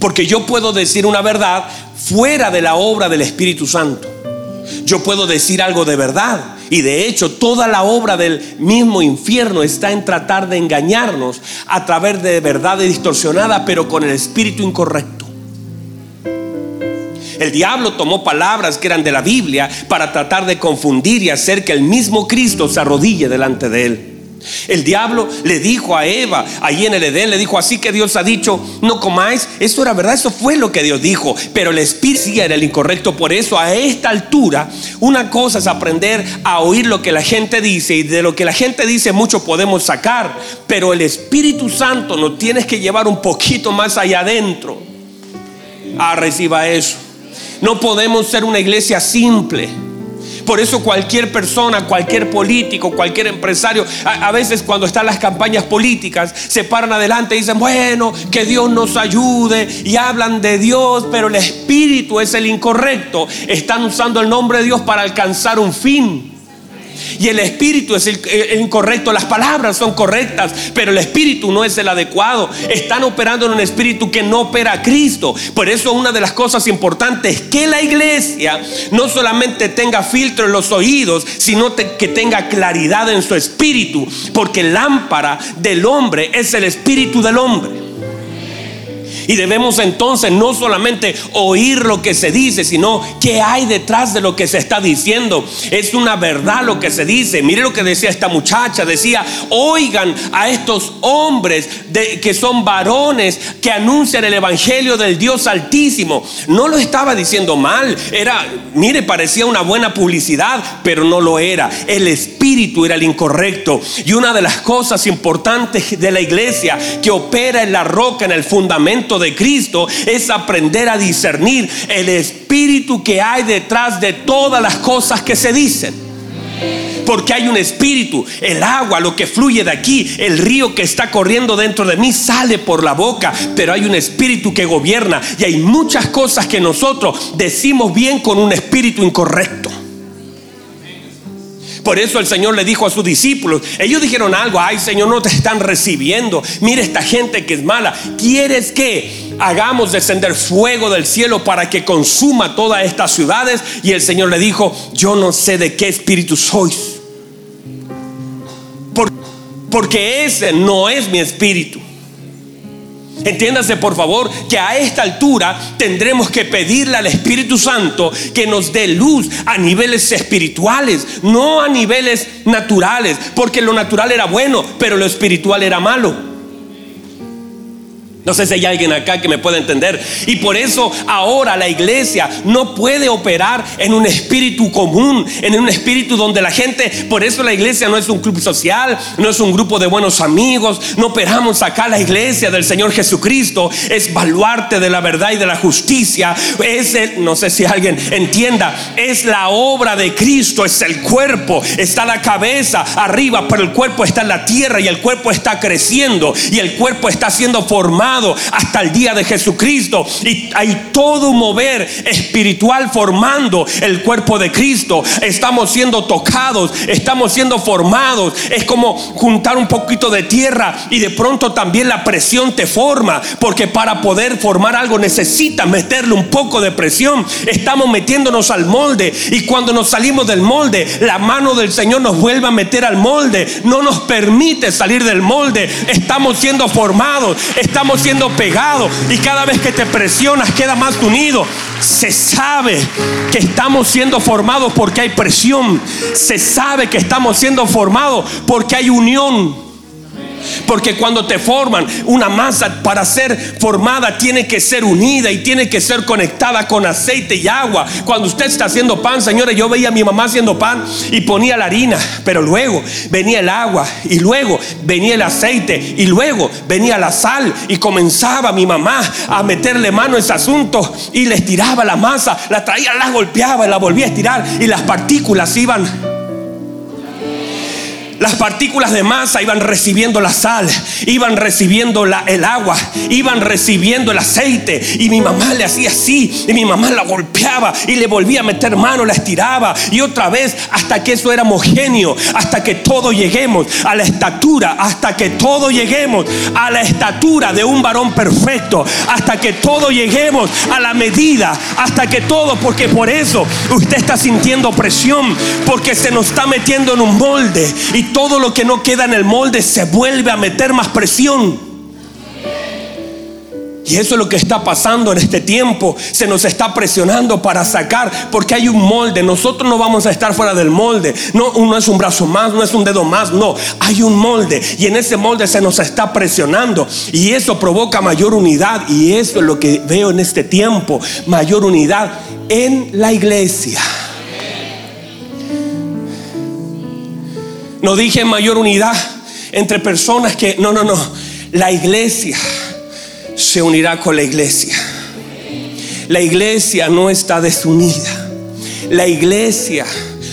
Porque yo puedo decir una verdad fuera de la obra del Espíritu Santo. Yo puedo decir algo de verdad. Y de hecho, toda la obra del mismo infierno está en tratar de engañarnos a través de verdades distorsionadas, pero con el espíritu incorrecto. El diablo tomó palabras que eran de la Biblia para tratar de confundir y hacer que el mismo Cristo se arrodille delante de él. El diablo le dijo a Eva, ahí en el Edén, le dijo, así que Dios ha dicho, no comáis. Eso era verdad, eso fue lo que Dios dijo. Pero el espíritu era el incorrecto. Por eso a esta altura, una cosa es aprender a oír lo que la gente dice. Y de lo que la gente dice mucho podemos sacar. Pero el Espíritu Santo nos tienes que llevar un poquito más allá adentro. Ah, reciba eso. No podemos ser una iglesia simple. Por eso cualquier persona, cualquier político, cualquier empresario, a, veces cuando están las campañas políticas, se paran adelante y dicen, bueno, que Dios nos ayude y hablan de Dios, pero el espíritu es el incorrecto. Están usando el nombre de Dios para alcanzar un fin. Y el espíritu es el, incorrecto. Las palabras son correctas, pero el espíritu no es el adecuado. Están operando en un espíritu que no opera a Cristo. Por eso una de las cosas importantes es que la iglesia no solamente tenga filtro en los oídos, sino que tenga claridad en su espíritu. Porque lámpara del hombre es el espíritu del hombre. Y debemos entonces no solamente oír lo que se dice, sino qué hay detrás de lo que se está diciendo. Es una verdad lo que se dice. Mire lo que decía esta muchacha. Decía, oigan a estos hombres que son varones que anuncian el Evangelio del Dios Altísimo. No lo estaba diciendo mal. Era, mire, parecía una buena publicidad, pero no lo era. El espíritu era el incorrecto. Y una de las cosas importantes de la iglesia que opera en la roca, en el fundamento de Cristo es aprender a discernir el espíritu que hay detrás de todas las cosas que se dicen. Porque hay un espíritu, el agua, lo que fluye de aquí, el río que está corriendo dentro de mí sale por la boca, pero hay un espíritu que gobierna y hay muchas cosas que nosotros decimos bien con un espíritu incorrecto. Por eso el Señor le dijo a sus discípulos, ellos dijeron algo, ay Señor, no te están recibiendo. Mira esta gente que es mala. ¿Quieres que hagamos descender fuego del cielo para que consuma todas estas ciudades? Y el Señor le dijo, yo no sé de qué espíritu sois. Porque ese no es mi espíritu. Entiéndase por favor que a esta altura tendremos que pedirle al Espíritu Santo que nos dé luz a niveles espirituales, no a niveles naturales, porque lo natural era bueno, pero lo espiritual era malo. No sé si hay alguien acá que me pueda entender. Y por eso ahora la iglesia no puede operar en un espíritu común, en un espíritu donde la gente, por eso la iglesia no es un club social, no es un grupo de buenos amigos, no operamos acá la iglesia del Señor Jesucristo, es baluarte de la verdad y de la justicia. Es el, no sé si alguien entienda, es la obra de Cristo, es el cuerpo, está la cabeza arriba, pero el cuerpo está en la tierra y el cuerpo está creciendo y el cuerpo está siendo formado hasta el día de Jesucristo. Y hay todo un mover espiritual formando el cuerpo de Cristo. Estamos siendo tocados, estamos siendo formados. Es como juntar un poquito de tierra y de pronto también la presión te forma. Porque para poder formar algo necesitas meterle un poco de presión. Estamos metiéndonos al molde y cuando nos salimos del molde, la mano del Señor nos vuelve a meter al molde. No nos permite salir del molde. Estamos siendo formados, estamos siendo pegado y cada vez que te presionas queda más unido. Se sabe que estamos siendo formados porque hay presión. Se sabe que estamos siendo formados porque hay unión. Porque cuando te forman, una masa para ser formada tiene que ser unida y tiene que ser conectada con aceite y agua. Cuando usted está haciendo pan, señores, yo veía a mi mamá haciendo pan y ponía la harina, pero luego venía el agua y luego venía el aceite y luego venía la sal y comenzaba mi mamá a meterle mano a ese asunto y le estiraba la masa, la traía, la golpeaba y la volvía a estirar y las partículas iban Las partículas de masa iban recibiendo la sal, iban recibiendo el agua, iban recibiendo el aceite. Y mi mamá le hacía así, y mi mamá la golpeaba y le volvía a meter mano, la estiraba. Y otra vez hasta que eso era homogéneo, hasta que todo lleguemos a la estatura, hasta que todo lleguemos a la estatura de un varón perfecto, hasta que todo lleguemos a la medida, hasta que todo, porque por eso usted está sintiendo presión, porque se nos está metiendo en un molde y todo lo que no queda en el molde se vuelve a meter más presión. Y eso es lo que está pasando en este tiempo. Se nos está presionando para sacar, porque hay un molde. Nosotros no vamos a estar fuera del molde. No, uno es un brazo más, no es un dedo más. No, hay un molde. Y en ese molde se nos está presionando. Y eso provoca mayor unidad. Y eso es lo que veo en este tiempo. Mayor unidad en la iglesia. No dije mayor unidad entre personas que, no, no, no. La iglesia se unirá con la iglesia. La iglesia no está desunida. La iglesia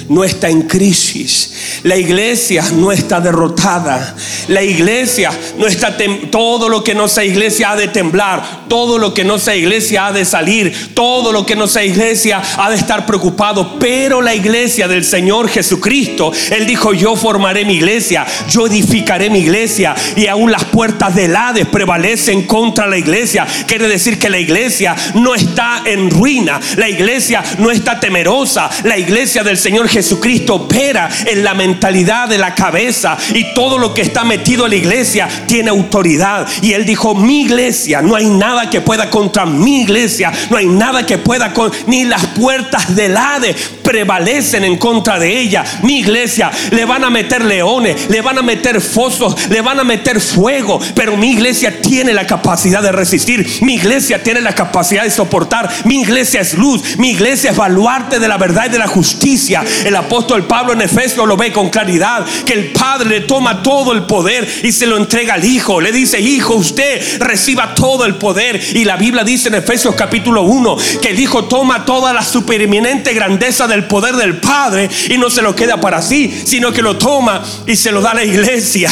no está en crisis. La iglesia no está derrotada. La iglesia no está todo lo que no sea iglesia ha de temblar, todo lo que no sea iglesia ha de salir, todo lo que no sea iglesia ha de estar preocupado, pero la iglesia del Señor Jesucristo, él dijo, "Yo formaré mi iglesia, yo edificaré mi iglesia y aún las puertas del Hades prevalecen contra la iglesia." Quiere decir que la iglesia no está en ruina, la iglesia no está temerosa, la iglesia del Señor Jesucristo opera en la mentalidad de la cabeza y todo lo que está metido en la iglesia tiene autoridad. Y él dijo, mi iglesia, no hay nada que pueda contra mi iglesia, no hay nada que pueda con, ni las puertas del Hades prevalecen en contra de ella. Mi iglesia le van a meter leones, le van a meter fosos, le van a meter fuego, pero mi iglesia tiene la capacidad de resistir, mi iglesia tiene la capacidad de soportar, mi iglesia es luz, mi iglesia es baluarte de la verdad y de la justicia. El apóstol Pablo en Efesios lo ve con claridad, que el Padre le toma todo el poder y se lo entrega al Hijo. Le dice, Hijo, usted reciba todo el poder. Y la Biblia dice en Efesios capítulo 1 que el Hijo toma toda la supereminente grandeza del poder del Padre y no se lo queda para sí, sino que lo toma y se lo da a la iglesia.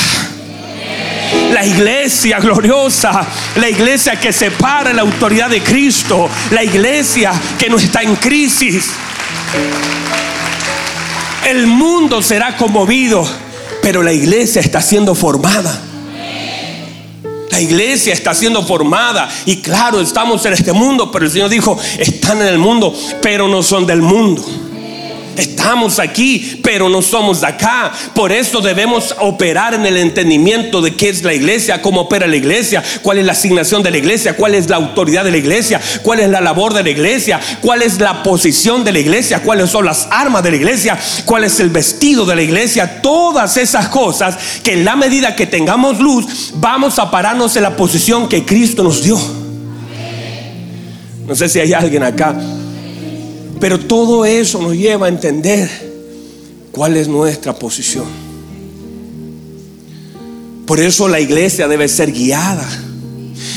La iglesia gloriosa, la iglesia que separa la autoridad de Cristo, la iglesia que no está en crisis. El mundo será conmovido, pero la iglesia está siendo formada. La iglesia está siendo formada. Y claro, estamos en este mundo, pero el Señor dijo, están en el mundo, pero no son del mundo. Estamos aquí, pero no somos de acá. Por eso debemos operar en el entendimiento de qué es la iglesia, cómo opera la iglesia, cuál es la asignación de la iglesia, cuál es la autoridad de la iglesia, cuál es la labor de la iglesia, cuál es la posición de la iglesia, cuáles son las armas de la iglesia, cuál es el vestido de la iglesia. Todas esas cosas que en la medida que tengamos luz, vamos a pararnos en la posición que Cristo nos dio. No sé si hay alguien acá pero todo eso nos lleva a entender cuál es nuestra posición. Por eso la iglesia debe ser guiada.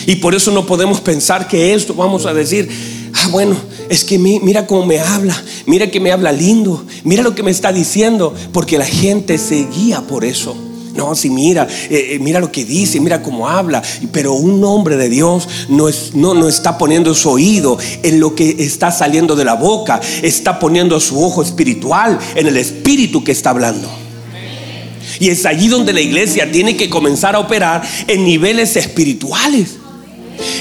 Y por eso no podemos pensar que esto vamos a decir, ah, bueno, es que mira cómo me habla, mira que me habla lindo, mira lo que me está diciendo, porque la gente se guía por eso. No, si mira, eh, eh, mira lo que dice, mira cómo habla. Pero un hombre de Dios no, es, no, no está poniendo su oído en lo que está saliendo de la boca, está poniendo su ojo espiritual en el espíritu que está hablando. Y es allí donde la iglesia tiene que comenzar a operar en niveles espirituales.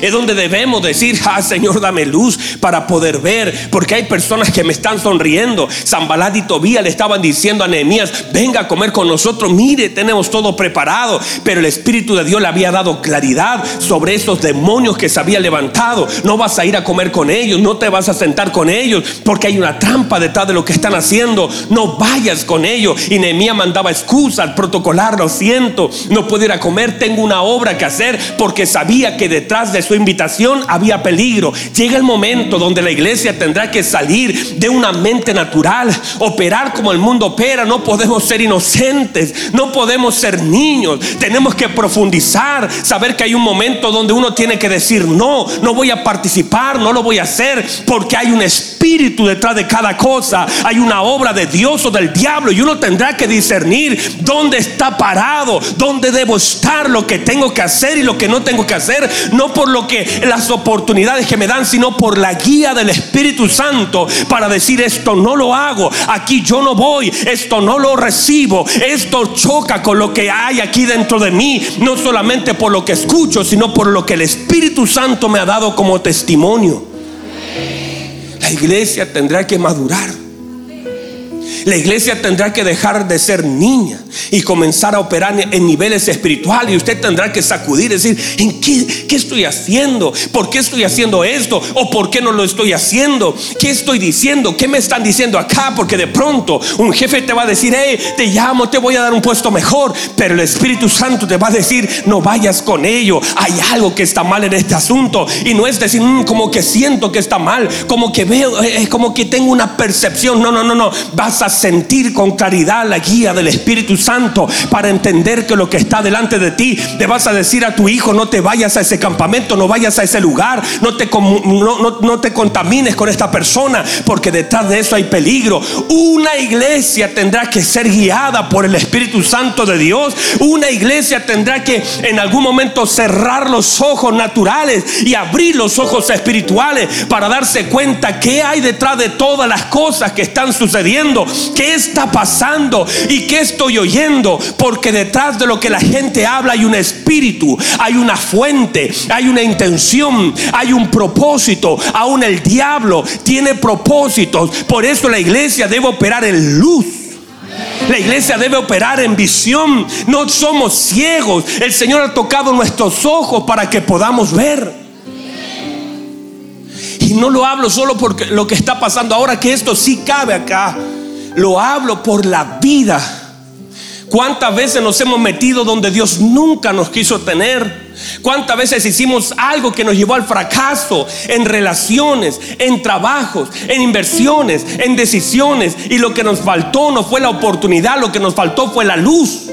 Es donde debemos decir, ah Señor, dame luz para poder ver, porque hay personas que me están sonriendo. Zambalad y Tobía le estaban diciendo a Nehemías, venga a comer con nosotros, mire, tenemos todo preparado. Pero el Espíritu de Dios le había dado claridad sobre esos demonios que se había levantado. No vas a ir a comer con ellos, no te vas a sentar con ellos, porque hay una trampa detrás de lo que están haciendo. No vayas con ellos. Y Nehemías mandaba excusa al protocolar, lo siento, no puedo ir a comer, tengo una obra que hacer, porque sabía que detrás de su invitación había peligro. Llega el momento donde la iglesia tendrá que salir de una mente natural, operar como el mundo opera. No podemos ser inocentes, no podemos ser niños. Tenemos que profundizar, saber que hay un momento donde uno tiene que decir, no, no voy a participar, no lo voy a hacer, porque hay un espíritu detrás de cada cosa. Hay una obra de Dios o del diablo y uno tendrá que discernir dónde está parado, dónde debo estar, lo que tengo que hacer y lo que no tengo que hacer, no por lo que las oportunidades que me dan, sino por la guía del Espíritu Santo para decir esto no lo hago, aquí yo no voy, esto no lo recibo, esto choca con lo que hay aquí dentro de mí, no solamente por lo que escucho, sino por lo que el Espíritu Santo me ha dado como testimonio. La iglesia tendrá que madurar. La iglesia tendrá que dejar de ser niña y comenzar a operar en niveles espirituales. Y usted tendrá que sacudir, decir, ¿en qué, estoy haciendo? ¿Por qué estoy haciendo esto? ¿O por qué no lo estoy haciendo? ¿Qué estoy diciendo? ¿Qué me están diciendo acá? Porque de pronto un jefe te va a decir, hey, te llamo, te voy a dar un puesto mejor. Pero el Espíritu Santo te va a decir, no vayas con ello. Hay algo que está mal en este asunto. Y no es decir, mm, como que siento que está mal, como que veo, eh, como que tengo una percepción. No, no, no, no. Vas a sentir con claridad la guía del Espíritu Santo para entender que lo que está delante de ti, te vas a decir a tu hijo, no te vayas a ese campamento, no vayas a ese lugar, no te, no, no te contamines con esta persona, porque detrás de eso hay peligro. Una iglesia tendrá que ser guiada por el Espíritu Santo de Dios. Una iglesia tendrá que en algún momento cerrar los ojos naturales y abrir los ojos espirituales para darse cuenta qué hay detrás de todas las cosas que están sucediendo, qué está pasando y qué estoy oyendo. Porque detrás de lo que la gente habla hay un espíritu, hay una fuente, hay una intención, hay un propósito. Aún el diablo tiene propósitos. Por eso la iglesia debe operar en luz. La iglesia debe operar en visión. No somos ciegos. El Señor ha tocado nuestros ojos para que podamos ver. Y no lo hablo solo porque lo que está pasando ahora, que esto sí cabe acá. Lo hablo por la vida. ¿Cuántas veces nos hemos metido donde Dios nunca nos quiso tener? ¿Cuántas veces hicimos algo que nos llevó al fracaso en relaciones, en trabajos, en inversiones, en decisiones? Y lo que nos faltó no fue la oportunidad, lo que nos faltó fue la luz.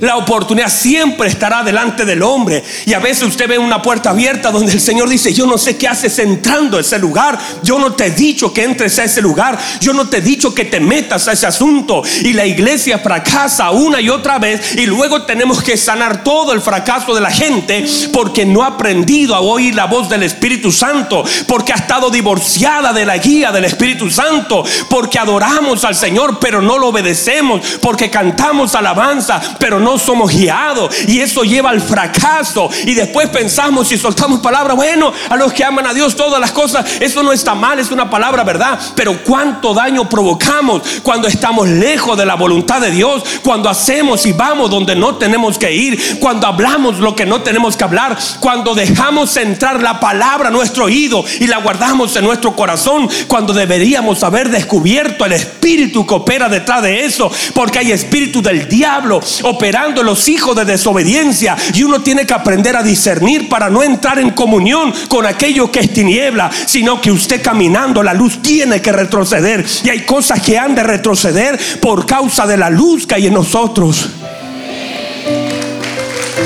La oportunidad siempre estará delante del hombre. Y a veces usted ve una puerta abierta donde el Señor dice, yo no sé qué haces entrando a ese lugar. Yo no te he dicho que entres a ese lugar. Yo no te he dicho que te metas a ese asunto. Y la iglesia fracasa una y otra vez. Y luego tenemos que sanar todo el fracaso de la gente porque no ha aprendido a oír la voz del Espíritu Santo. Porque ha estado divorciada de la guía del Espíritu Santo. Porque adoramos al Señor pero no lo obedecemos. Porque cantamos alabanza pero no no somos guiados y eso lleva al fracaso. Y después pensamos y soltamos palabras, bueno, a los que aman a Dios todas las cosas, eso no está mal, es una palabra verdad, pero cuánto daño provocamos cuando estamos lejos de la voluntad de Dios, cuando hacemos y vamos donde no tenemos que ir, cuando hablamos lo que no tenemos que hablar, cuando dejamos entrar la palabra a nuestro oído y la guardamos en nuestro corazón, cuando deberíamos haber descubierto el espíritu que opera detrás de eso, porque hay espíritu del diablo operando los hijos de desobediencia y uno tiene que aprender a discernir para no entrar en comunión con aquello que es tiniebla, sino que usted caminando la luz tiene que retroceder y hay cosas que han de retroceder por causa de la luz que hay en nosotros.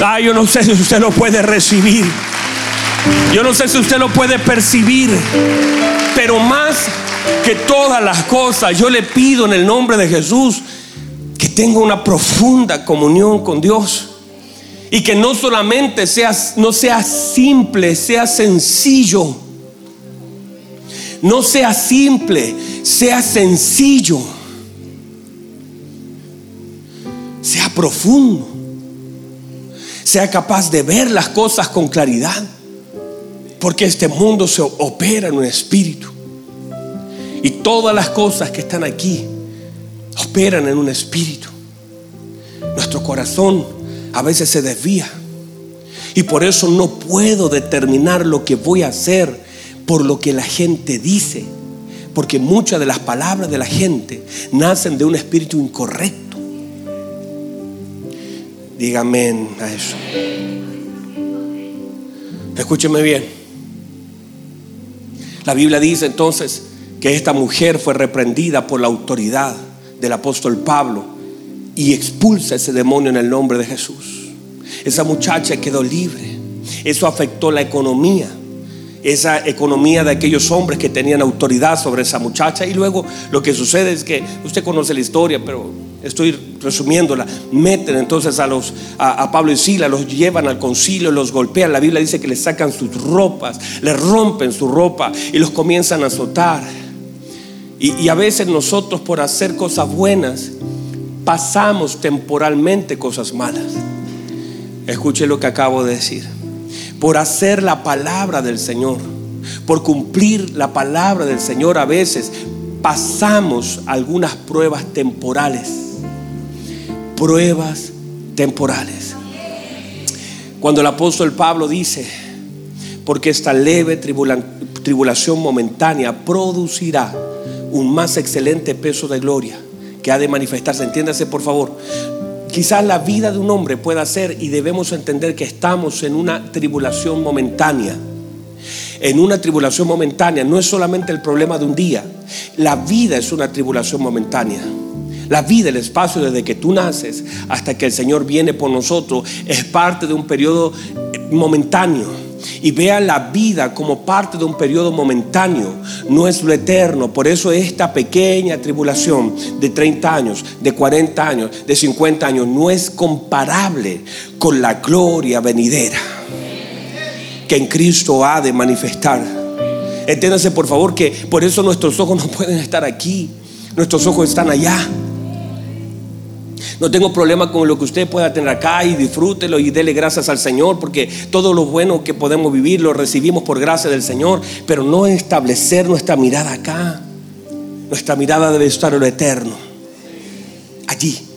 Ah, yo no sé si usted lo puede recibir. Yo no sé si usted lo puede percibir. Pero más que todas las cosas, yo le pido en el nombre de Jesús tenga una profunda comunión con Dios. Y que no solamente sea, no sea simple, sea sencillo. No sea simple, sea sencillo. Sea profundo. Sea capaz de ver las cosas con claridad. Porque este mundo se opera en un espíritu. Y todas las cosas que están aquí operan en un espíritu. Nuestro corazón a veces se desvía. Y por eso no puedo determinar lo que voy a hacer por lo que la gente dice. Porque muchas de las palabras de la gente nacen de un espíritu incorrecto. Dígame a eso. Escúcheme bien. La Biblia dice entonces que esta mujer fue reprendida por la autoridad del apóstol Pablo y expulsa ese demonio en el nombre de Jesús. Esa muchacha quedó libre. Eso afectó la economía esa economía de aquellos hombres que tenían autoridad sobre esa muchacha. Y luego lo que sucede es que usted conoce la historia, pero estoy resumiéndola. Meten entonces a los a, Pablo y Sila, los llevan al concilio, los golpean. La Biblia dice que les sacan sus ropas, les rompen su ropa y los comienzan a azotar. Y, a veces nosotros por hacer cosas buenas pasamos temporalmente cosas malas. Escuche lo que acabo de decir por hacer la palabra del Señor, por cumplir la palabra del Señor, a veces pasamos algunas pruebas temporales. Pruebas temporales. Cuando el apóstol Pablo dice, porque esta leve tribulación momentánea producirá un más excelente peso de gloria que ha de manifestarse. Entiéndase por favor, Quizás la vida de un hombre pueda ser y debemos entender que estamos en una tribulación momentánea. En una tribulación momentánea no es solamente el problema de un día. La vida es una tribulación momentánea. La vida, el espacio desde que tú naces hasta que el Señor viene por nosotros es parte de un periodo momentáneo y vea la vida como parte de un periodo momentáneo, no es lo eterno. Por eso esta pequeña tribulación de 30 años, de 40 años, de 50 años, no es comparable con la gloria venidera que en Cristo ha de manifestar. Entiéndase por favor que por eso nuestros ojos no pueden estar aquí, nuestros ojos están allá. No tengo problema con lo que usted pueda tener acá y disfrútelo y dele gracias al Señor porque todo lo bueno que podemos vivir lo recibimos por gracia del Señor, pero no establecer nuestra mirada acá. Nuestra mirada debe estar en lo eterno, allí.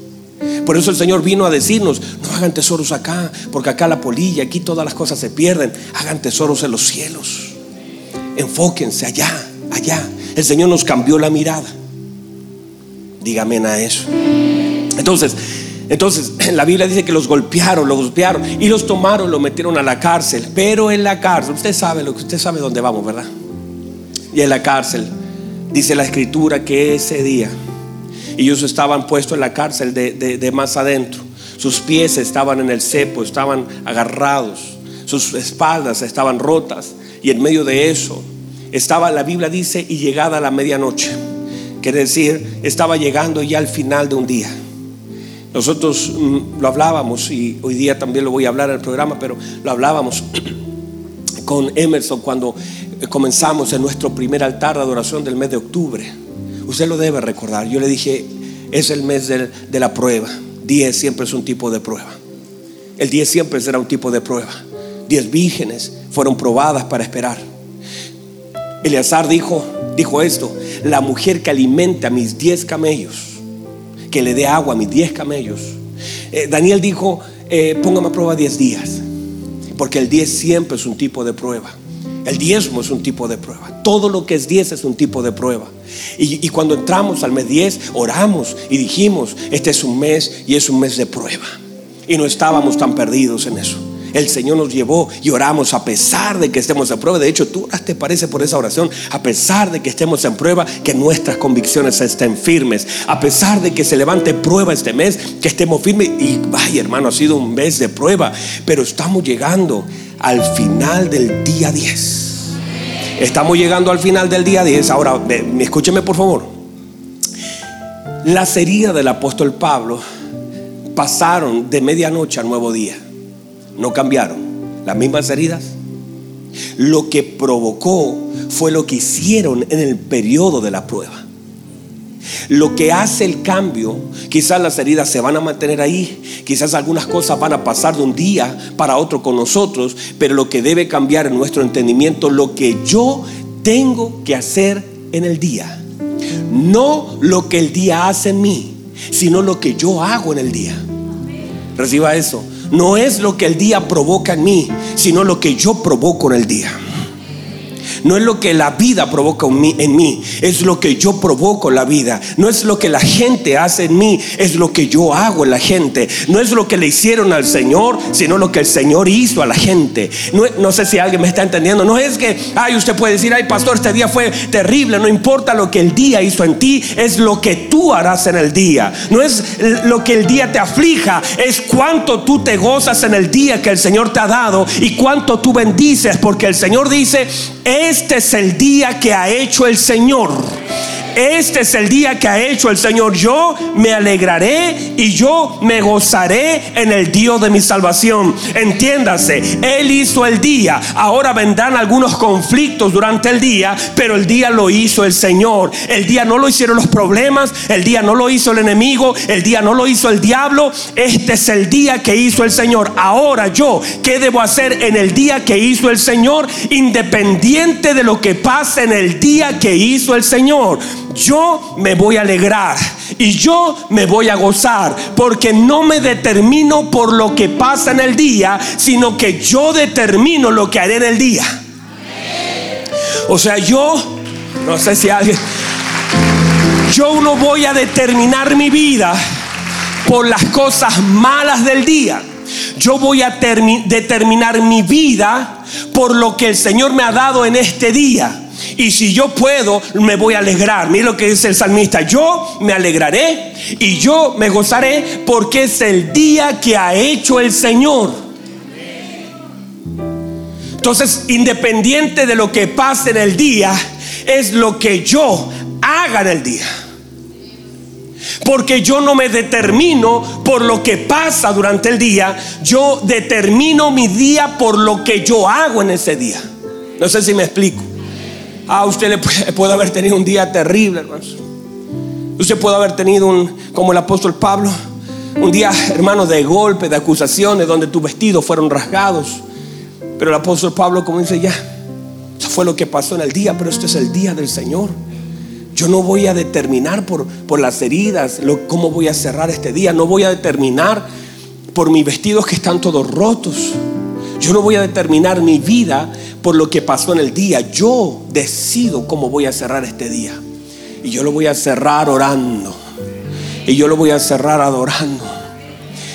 Por eso el Señor vino a decirnos, no hagan tesoros acá, porque acá la polilla, aquí todas las cosas se pierden, hagan tesoros en los cielos. Enfóquense allá, allá. El Señor nos cambió la mirada. Dígame a eso. Entonces, entonces, la Biblia dice que los golpearon, los golpearon y los tomaron, los metieron a la cárcel. Pero en la cárcel, usted sabe lo que usted sabe dónde vamos, ¿verdad? Y en la cárcel dice la escritura que ese día ellos estaban puestos en la cárcel de, de más adentro. Sus pies estaban en el cepo, estaban agarrados, sus espaldas estaban rotas y en medio de eso estaba, la Biblia dice, y llegada a la medianoche. Quiere decir, estaba llegando ya al final de un día. Nosotros mm, lo hablábamos y hoy día también lo voy a hablar en el programa, pero lo hablábamos con Emerson cuando eh, comenzamos en nuestro primer altar de adoración del mes de octubre. Usted lo debe recordar. Yo le dije, es el mes de, la prueba. 10 siempre es un tipo de prueba. El 10 siempre será un tipo de prueba. Diez vírgenes fueron probadas para esperar. Eleazar dijo, dijo esto, la mujer que alimenta mis diez camellos que le dé agua a mis 10 camellos. Eh, Daniel dijo, eh, póngame a prueba 10 días, porque el 10 siempre es un tipo de prueba. El diezmo es un tipo de prueba. Todo lo que es 10 es un tipo de prueba. Y, y, cuando entramos al mes 10, oramos y dijimos, este es un mes y es un mes de prueba. Y no estábamos tan perdidos en eso el Señor nos llevó y oramos a pesar de que estemos en prueba. De hecho, tú te parece por esa oración, a pesar de que estemos en prueba, que nuestras convicciones estén firmes. A pesar de que se levante prueba este mes, que estemos firmes. Y vaya, hermano, ha sido un mes de prueba, pero estamos llegando al final del día 10. Estamos llegando al final del día 10. Ahora, escúcheme por favor. Las heridas del apóstol Pablo pasaron de medianoche al nuevo día no cambiaron. Las mismas heridas. Lo que provocó fue lo que hicieron en el periodo de la prueba. Lo que hace el cambio, quizás las heridas se van a mantener ahí, quizás algunas cosas van a pasar de un día para otro con nosotros, pero lo que debe cambiar en nuestro entendimiento, lo que yo tengo que hacer en el día, no lo que el día hace en mí, sino lo que yo hago en el día. Reciba eso no es lo que el día provoca en mí, sino lo que yo provoco en el día. No es lo que la vida provoca en mí, es lo que yo provoco la vida. No es lo que la gente hace en mí, es lo que yo hago en la gente. No es lo que le hicieron al Señor, sino lo que el Señor hizo a la gente. No, no sé si alguien me está entendiendo. No es que, ay, usted puede decir, ay, pastor, este día fue terrible. No importa lo que el día hizo en ti, es lo que tú harás en el día. No es lo que el día te aflija, es cuánto tú te gozas en el día que el Señor te ha dado y cuánto tú bendices, porque el Señor dice, este es el día que ha hecho el Señor. Este es el día que ha hecho el Señor. Yo me alegraré y yo me gozaré en el Dios de mi salvación. Entiéndase, Él hizo el día. Ahora vendrán algunos conflictos durante el día, pero el día lo hizo el Señor. El día no lo hicieron los problemas, el día no lo hizo el enemigo, el día no lo hizo el diablo. Este es el día que hizo el Señor. Ahora yo, ¿qué debo hacer en el día que hizo el Señor? Independiente de lo que pase en el día que hizo el Señor yo me voy a alegrar y yo me voy a gozar, porque no me determino por lo que pasa en el día, sino que yo determino lo que haré en el día. O sea, yo, no sé si alguien, yo no voy a determinar mi vida por las cosas malas del día. Yo voy a determinar mi vida por lo que el Señor me ha dado en este día. Y si yo puedo, me voy a alegrar. Mira lo que dice el salmista. Yo me alegraré y yo me gozaré porque es el día que ha hecho el Señor. Entonces, independiente de lo que pase en el día, es lo que yo haga en el día. Porque yo no me determino por lo que pasa durante el día, yo determino mi día por lo que yo hago en ese día. No sé si me explico. Ah, usted le puede, haber tenido un día terrible, hermanos. Usted puede haber tenido un, como el apóstol Pablo, un día, hermano, de golpe, de acusaciones, donde tus vestidos fueron rasgados. Pero el apóstol Pablo, como dice ya, eso fue lo que pasó en el día, pero este es el día del Señor. Yo no voy a determinar por, por las heridas cómo voy a cerrar este día. No voy a determinar por mis vestidos que están todos rotos. Yo no voy a determinar mi vida por lo que pasó en el día. Yo decido cómo voy a cerrar este día. Y yo lo voy a cerrar orando. Y yo lo voy a cerrar adorando.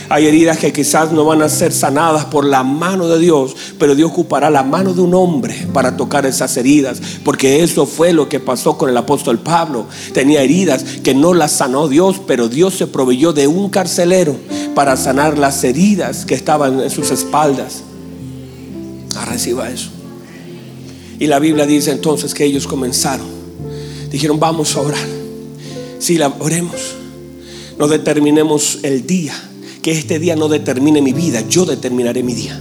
Hay heridas que quizás no van a ser sanadas por la mano de Dios, pero Dios ocupará la mano de un hombre para tocar esas heridas, porque eso fue lo que pasó con el apóstol Pablo. Tenía heridas que no las sanó Dios, pero Dios se proveyó de un carcelero para sanar las heridas que estaban en sus espaldas. Ah, reciba eso. Y la Biblia dice entonces que ellos comenzaron. Dijeron, vamos a orar. Si oremos, no determinemos el día. Que este día no determine mi vida, yo determinaré mi día.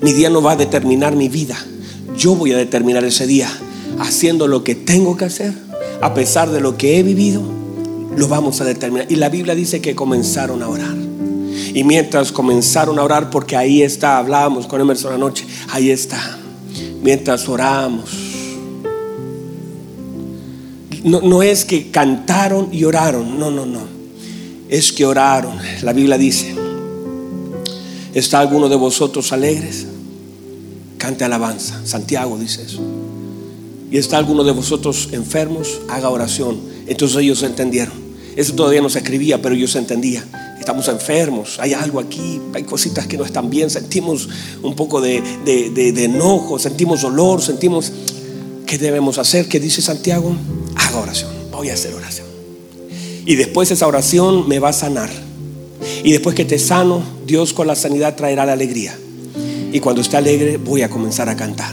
Mi día no va a determinar mi vida. Yo voy a determinar ese día haciendo lo que tengo que hacer, a pesar de lo que he vivido, lo vamos a determinar. Y la Biblia dice que comenzaron a orar. Y mientras comenzaron a orar, porque ahí está, hablábamos con Emerson anoche, ahí está mientras oramos. No, no, es que cantaron y oraron, no, no, no. Es que oraron. La Biblia dice, ¿está alguno de vosotros alegres? Cante alabanza. Santiago dice eso. ¿Y está alguno de vosotros enfermos? Haga oración. Entonces ellos entendieron. Eso todavía no se escribía, pero ellos entendían estamos enfermos, hay algo aquí, hay cositas que no están bien, sentimos un poco de, enojo, sentimos dolor, sentimos... ¿Qué debemos hacer? ¿Qué dice Santiago? Haga oración, voy a hacer oración. Y después esa oración me va a sanar. Y después que te sano, Dios con la sanidad traerá la alegría. Y cuando esté alegre, voy a comenzar a cantar.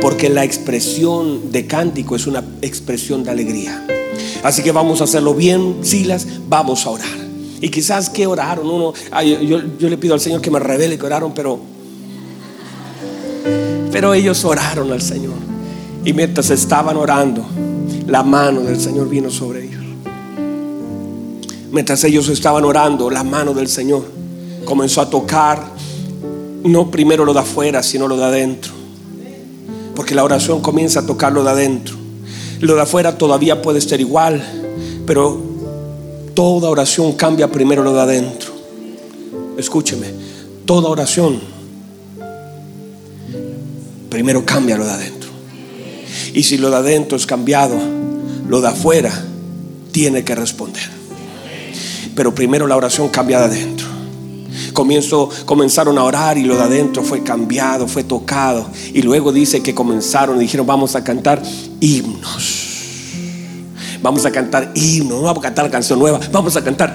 Porque la expresión de cántico es una expresión de alegría. Así que vamos a hacerlo bien, Silas, vamos a orar. Y quizás que oraron, uno, yo, yo, le pido al Señor que me revele que oraron, pero, pero ellos oraron al Señor. Y mientras estaban orando, la mano del Señor vino sobre ellos. Mientras ellos estaban orando, la mano del Señor comenzó a tocar, no primero lo de afuera, sino lo de adentro. Porque la oración comienza a tocar lo de adentro. Lo de afuera todavía puede estar igual, pero Toda oración cambia primero lo de adentro. Escúcheme, toda oración primero cambia lo de adentro. Y si lo de adentro es cambiado, lo de afuera tiene que responder. Pero primero la oración cambia de adentro. Comienzo, comenzaron a orar y lo de adentro fue cambiado, fue tocado. Y luego dice que comenzaron y dijeron, vamos a cantar himnos. Vamos a cantar himnos, no vamos a cantar canción nueva, vamos a cantar.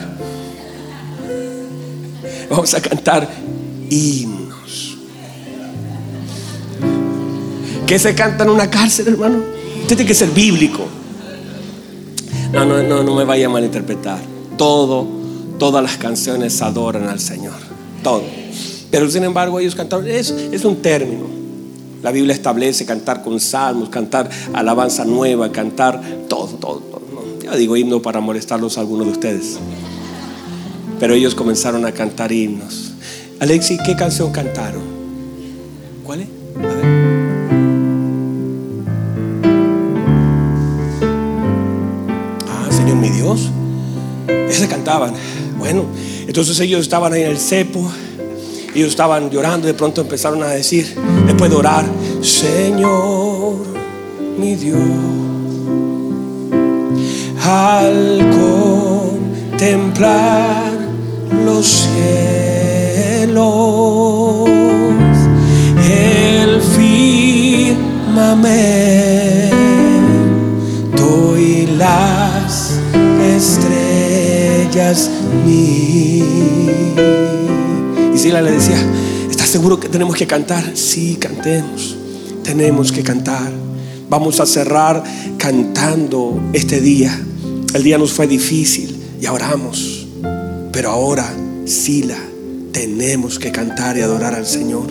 Vamos a cantar himnos. ¿Qué se canta en una cárcel, hermano? Usted tiene que ser bíblico. No, no, no, no me vaya a malinterpretar. Todo, todas las canciones adoran al Señor. Todo. Pero sin embargo ellos cantaron, es, es un término. La Biblia establece cantar con salmos, cantar alabanza nueva, cantar todo, todo, todo. Digo himno para molestarlos a algunos de ustedes. Pero ellos comenzaron a cantar himnos. Alexi, ¿qué canción cantaron? ¿Cuál es? A ver. Ah, Señor mi Dios. Ese cantaban. Bueno, entonces ellos estaban ahí en el cepo. Ellos estaban llorando. De pronto empezaron a decir, después de orar, Señor mi Dios. Al contemplar los cielos, el firmamento y las estrellas mí. Y Sila le decía, ¿estás seguro que tenemos que cantar? Sí, cantemos, tenemos que cantar. Vamos a cerrar cantando este día. El día nos fue difícil y oramos. Pero ahora, Sila, tenemos que cantar y adorar al Señor.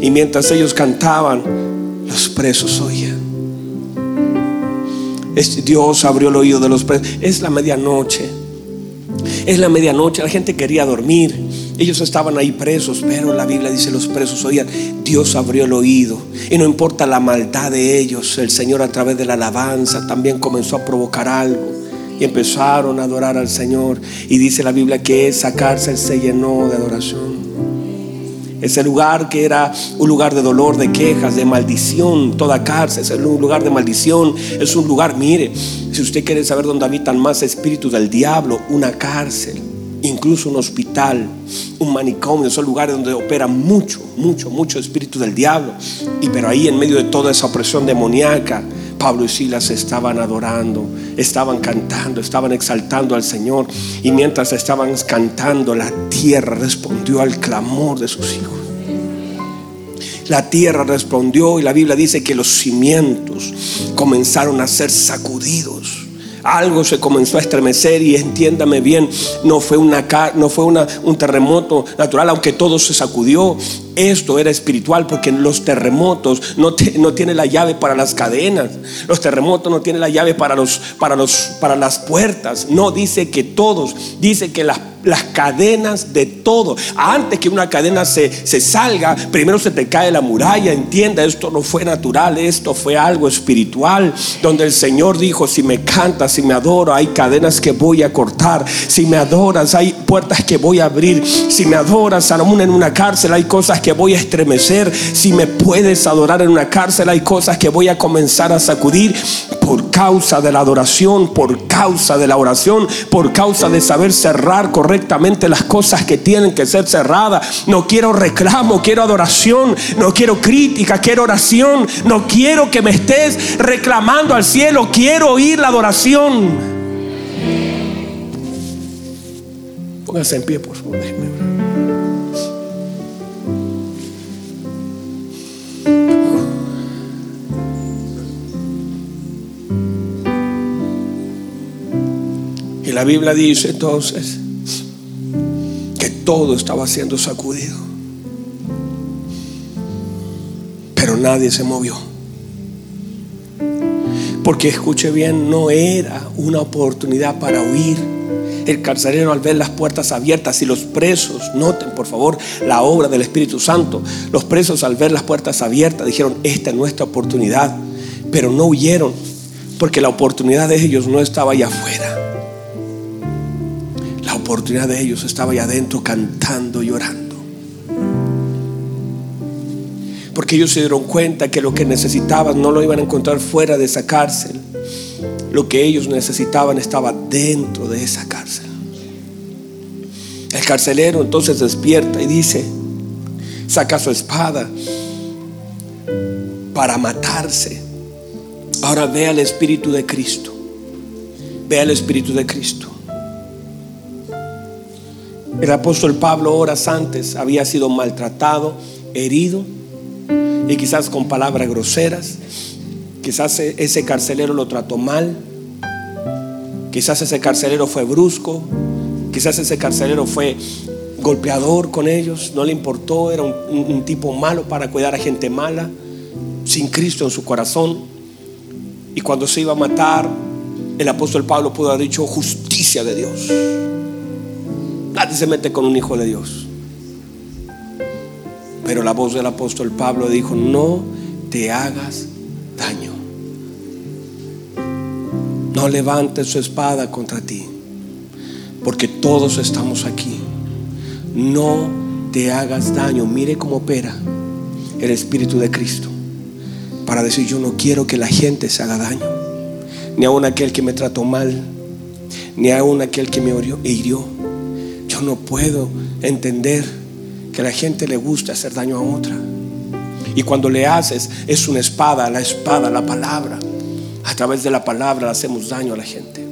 Y mientras ellos cantaban, los presos oían. Dios abrió el oído de los presos. Es la medianoche. Es la medianoche. La gente quería dormir. Ellos estaban ahí presos, pero la Biblia dice los presos oían. Dios abrió el oído. Y no importa la maldad de ellos, el Señor a través de la alabanza también comenzó a provocar algo. Y empezaron a adorar al Señor. Y dice la Biblia que esa cárcel se llenó de adoración. Ese lugar que era un lugar de dolor, de quejas, de maldición, toda cárcel es un lugar de maldición, es un lugar, mire, si usted quiere saber dónde habitan más espíritus del diablo, una cárcel, incluso un hospital, un manicomio, son lugares donde opera mucho, mucho, mucho espíritu del diablo. Y pero ahí en medio de toda esa opresión demoníaca, Pablo y Silas estaban adorando, estaban cantando, estaban exaltando al Señor. Y mientras estaban cantando, la tierra respondió al clamor de sus hijos. La tierra respondió y la Biblia dice que los cimientos comenzaron a ser sacudidos. Algo se comenzó a estremecer y entiéndame bien, no fue, una, no fue una- un terremoto natural, aunque todo se sacudió. Esto era espiritual porque los terremotos no, te- no tienen la llave para las cadenas. Los terremotos no tienen la llave para, los, para, los, para las puertas. No dice que todos, dice que las las cadenas de todo. Antes que una cadena se, se salga, primero se te cae la muralla. Entienda, esto no fue natural, esto fue algo espiritual. Donde el Señor dijo, si me cantas, si me adoro, hay cadenas que voy a cortar. Si me adoras, hay puertas que voy a abrir. Si me adoras, aún en una cárcel, hay cosas que voy a estremecer. Si me puedes adorar en una cárcel, hay cosas que voy a comenzar a sacudir por causa de la adoración, por causa de la oración, por causa de saber cerrar correctamente las cosas que tienen que ser cerradas. No quiero reclamo, quiero adoración, no quiero crítica, quiero oración, no quiero que me estés reclamando al cielo, quiero oír la adoración. Póngase en pie, por favor. Y la Biblia dice entonces que todo estaba siendo sacudido. Pero nadie se movió. Porque escuche bien, no era una oportunidad para huir. El carcelero al ver las puertas abiertas y los presos, noten por favor la obra del Espíritu Santo, los presos al ver las puertas abiertas dijeron, esta es nuestra oportunidad, pero no huyeron, porque la oportunidad de ellos no estaba allá afuera. La oportunidad de ellos estaba allá adentro cantando, llorando. Porque ellos se dieron cuenta que lo que necesitaban no lo iban a encontrar fuera de esa cárcel. Lo que ellos necesitaban estaba dentro de esa cárcel. El carcelero entonces despierta y dice, saca su espada para matarse. Ahora ve al Espíritu de Cristo. Ve al Espíritu de Cristo. El apóstol Pablo horas antes había sido maltratado, herido y quizás con palabras groseras. Quizás e-, ese carcelero lo trató mal. Quizás ese carcelero fue brusco. Quizás ese carcelero fue golpeador con ellos. No le importó. Era un, un tipo malo para cuidar a gente mala. Sin Cristo en su corazón. Y cuando se iba a matar, el apóstol Pablo pudo haber dicho justicia de Dios. Nadie se mete con un hijo de Dios. Pero la voz del apóstol Pablo dijo, no te hagas daño. No levantes su espada contra ti, porque todos estamos aquí. No te hagas daño. Mire cómo opera el Espíritu de Cristo para decir, yo no quiero que la gente se haga daño, ni aun aquel que me trató mal, ni aun aquel que me hirió no puedo entender que la gente le gusta hacer daño a otra. Y cuando le haces, es una espada, la espada, la palabra. A través de la palabra hacemos daño a la gente.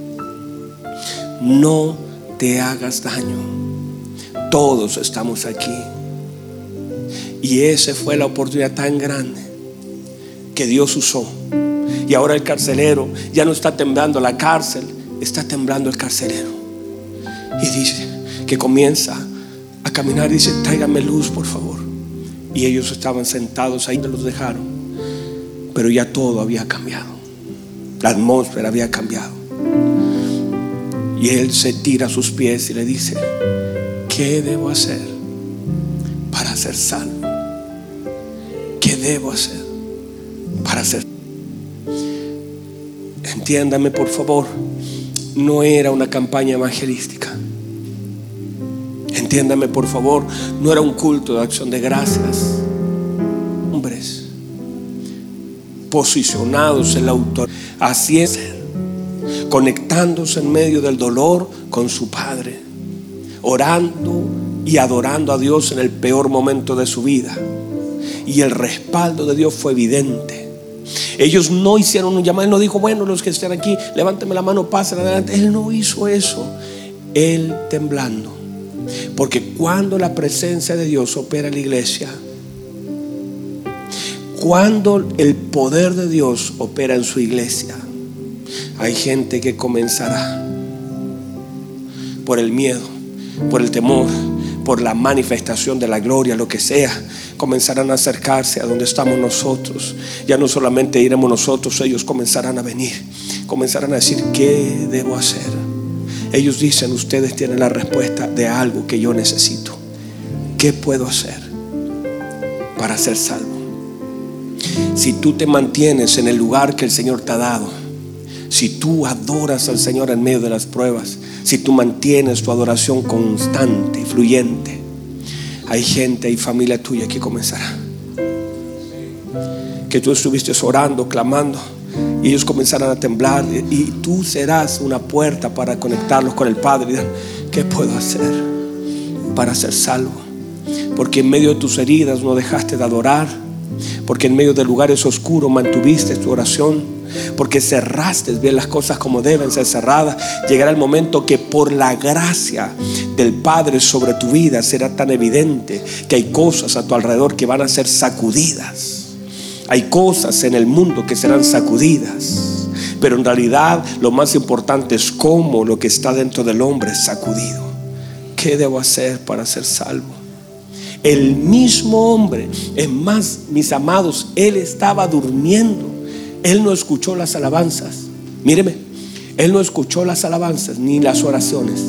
No te hagas daño. Todos estamos aquí. Y esa fue la oportunidad tan grande que Dios usó. Y ahora el carcelero ya no está temblando la cárcel, está temblando el carcelero. Y dice, que comienza caminar y dice, tráigame luz, por favor. Y ellos estaban sentados ahí, los dejaron. Pero ya todo había cambiado. La atmósfera había cambiado. Y él se tira a sus pies y le dice, ¿qué debo hacer para ser salvo? ¿Qué debo hacer para ser Entiéndame, por favor, no era una campaña evangelística. Entiéndame por favor, no era un culto de acción de gracias. Hombres posicionados en la autor, así es, conectándose en medio del dolor con su Padre, orando y adorando a Dios en el peor momento de su vida. Y el respaldo de Dios fue evidente. Ellos no hicieron un llamado, Él no dijo, bueno, los que estén aquí, levánteme la mano, pasen adelante. Él no hizo eso. Él temblando porque cuando la presencia de Dios opera en la iglesia, cuando el poder de Dios opera en su iglesia, hay gente que comenzará por el miedo, por el temor, por la manifestación de la gloria, lo que sea, comenzarán a acercarse a donde estamos nosotros. Ya no solamente iremos nosotros, ellos comenzarán a venir, comenzarán a decir, ¿qué debo hacer? Ellos dicen, ustedes tienen la respuesta de algo que yo necesito. ¿Qué puedo hacer para ser salvo? Si tú te mantienes en el lugar que el Señor te ha dado, si tú adoras al Señor en medio de las pruebas, si tú mantienes tu adoración constante y fluyente, hay gente y familia tuya que comenzará. Que tú estuviste orando, clamando y ellos comenzarán a temblar y tú serás una puerta para conectarlos con el Padre. Y dirán, ¿qué puedo hacer para ser salvo? Porque en medio de tus heridas no dejaste de adorar. Porque en medio de lugares oscuros mantuviste tu oración. Porque cerraste bien las cosas como deben ser cerradas. Llegará el momento que por la gracia del Padre sobre tu vida será tan evidente que hay cosas a tu alrededor que van a ser sacudidas hay cosas en el mundo que serán sacudidas, pero en realidad lo más importante es cómo lo que está dentro del hombre es sacudido. ¿Qué debo hacer para ser salvo? El mismo hombre, es más, mis amados, él estaba durmiendo. Él no escuchó las alabanzas. Míreme, él no escuchó las alabanzas ni las oraciones.